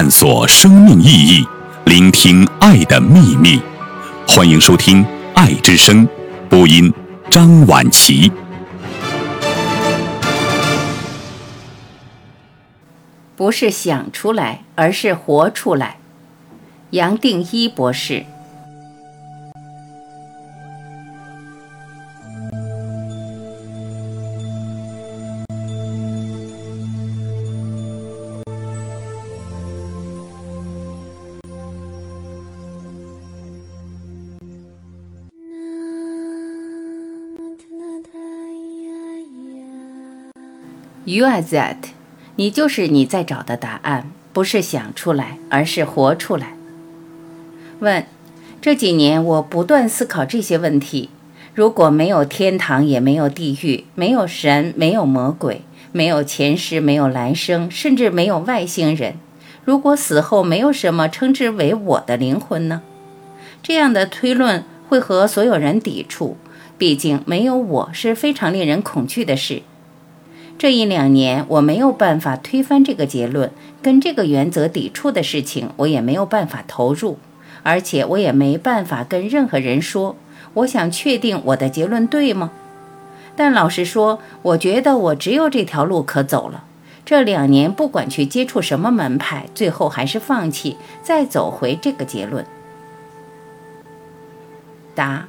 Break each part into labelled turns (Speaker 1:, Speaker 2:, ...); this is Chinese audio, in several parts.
Speaker 1: 探索生命意义，聆听爱的秘密。欢迎收听《爱之声》，播音张婉琪。
Speaker 2: 不是想出来，而是活出来。杨定一博士。You are that，你就是你在找的答案，不是想出来，而是活出来。问：这几年我不断思考这些问题。如果没有天堂，也没有地狱，没有神，没有魔鬼，没有前世，没有来生，甚至没有外星人，如果死后没有什么称之为我的灵魂呢？这样的推论会和所有人抵触，毕竟没有我是非常令人恐惧的事。这一两年，我没有办法推翻这个结论，跟这个原则抵触的事情，我也没有办法投入，而且我也没办法跟任何人说。我想确定我的结论对吗？但老实说，我觉得我只有这条路可走了。这两年，不管去接触什么门派，最后还是放弃，再走回这个结论。答。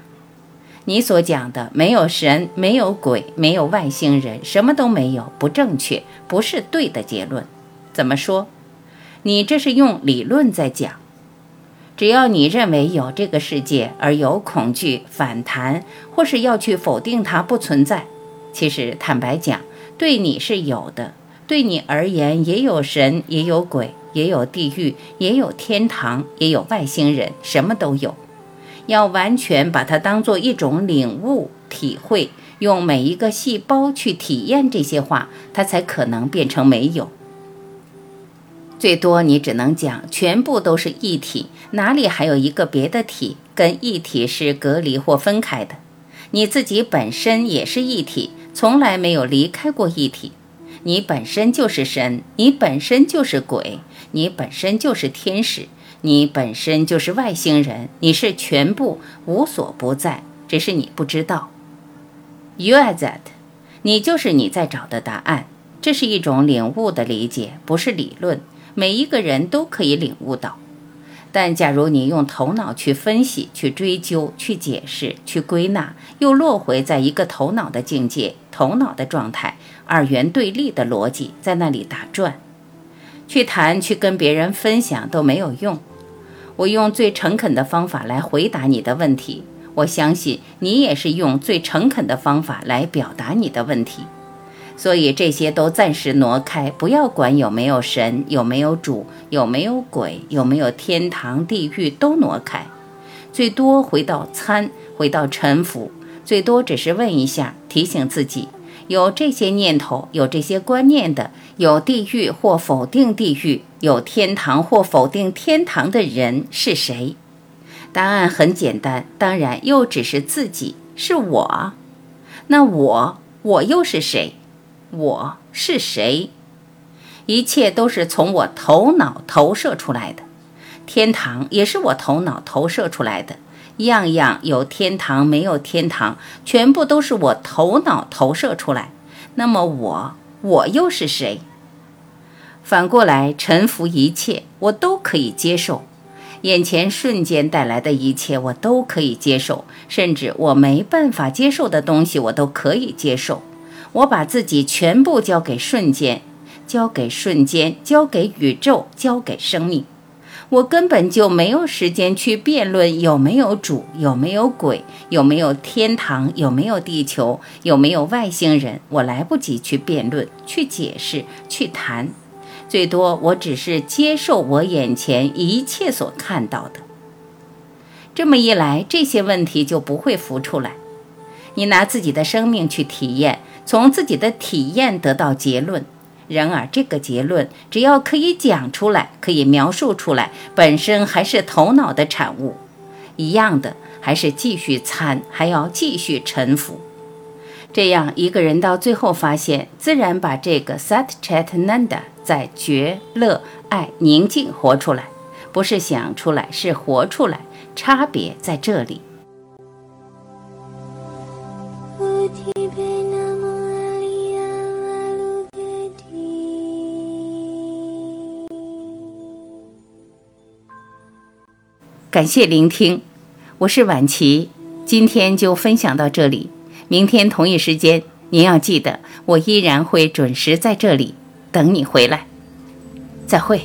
Speaker 2: 你所讲的没有神，没有鬼，没有外星人，什么都没有，不正确，不是对的结论。怎么说？你这是用理论在讲。只要你认为有这个世界，而有恐惧、反弹，或是要去否定它不存在，其实坦白讲，对你是有的。对你而言，也有神，也有鬼，也有地狱，也有天堂，也有外星人，什么都有。要完全把它当做一种领悟、体会，用每一个细胞去体验这些话，它才可能变成没有。最多你只能讲全部都是一体，哪里还有一个别的体跟一体是隔离或分开的？你自己本身也是一体，从来没有离开过一体。你本身就是神，你本身就是鬼，你本身就是天使。你本身就是外星人，你是全部无所不在，只是你不知道。You are that，你就是你在找的答案。这是一种领悟的理解，不是理论。每一个人都可以领悟到。但假如你用头脑去分析、去追究、去解释、去归纳，又落回在一个头脑的境界、头脑的状态，二元对立的逻辑在那里打转，去谈、去跟别人分享都没有用。我用最诚恳的方法来回答你的问题，我相信你也是用最诚恳的方法来表达你的问题，所以这些都暂时挪开，不要管有没有神，有没有主，有没有鬼，有没有天堂地狱，都挪开，最多回到参，回到臣服，最多只是问一下，提醒自己。有这些念头、有这些观念的，有地狱或否定地狱，有天堂或否定天堂的人是谁？答案很简单，当然又只是自己，是我。那我，我又是谁？我是谁？一切都是从我头脑投射出来的，天堂也是我头脑投射出来的。样样有天堂，没有天堂，全部都是我头脑投射出来。那么我，我又是谁？反过来，臣服一切，我都可以接受。眼前瞬间带来的一切，我都可以接受，甚至我没办法接受的东西，我都可以接受。我把自己全部交给瞬间，交给瞬间，交给宇宙，交给生命。我根本就没有时间去辩论有没有主，有没有鬼，有没有天堂，有没有地球，有没有外星人。我来不及去辩论、去解释、去谈，最多我只是接受我眼前一切所看到的。这么一来，这些问题就不会浮出来。你拿自己的生命去体验，从自己的体验得到结论。然而，这个结论只要可以讲出来，可以描述出来，本身还是头脑的产物，一样的，还是继续参，还要继续臣服。这样，一个人到最后发现，自然把这个 Sat Chit Nanda 在觉、乐、爱、宁静活出来，不是想出来，是活出来，差别在这里。感谢聆听，我是婉琪，今天就分享到这里。明天同一时间，您要记得，我依然会准时在这里等你回来。再会。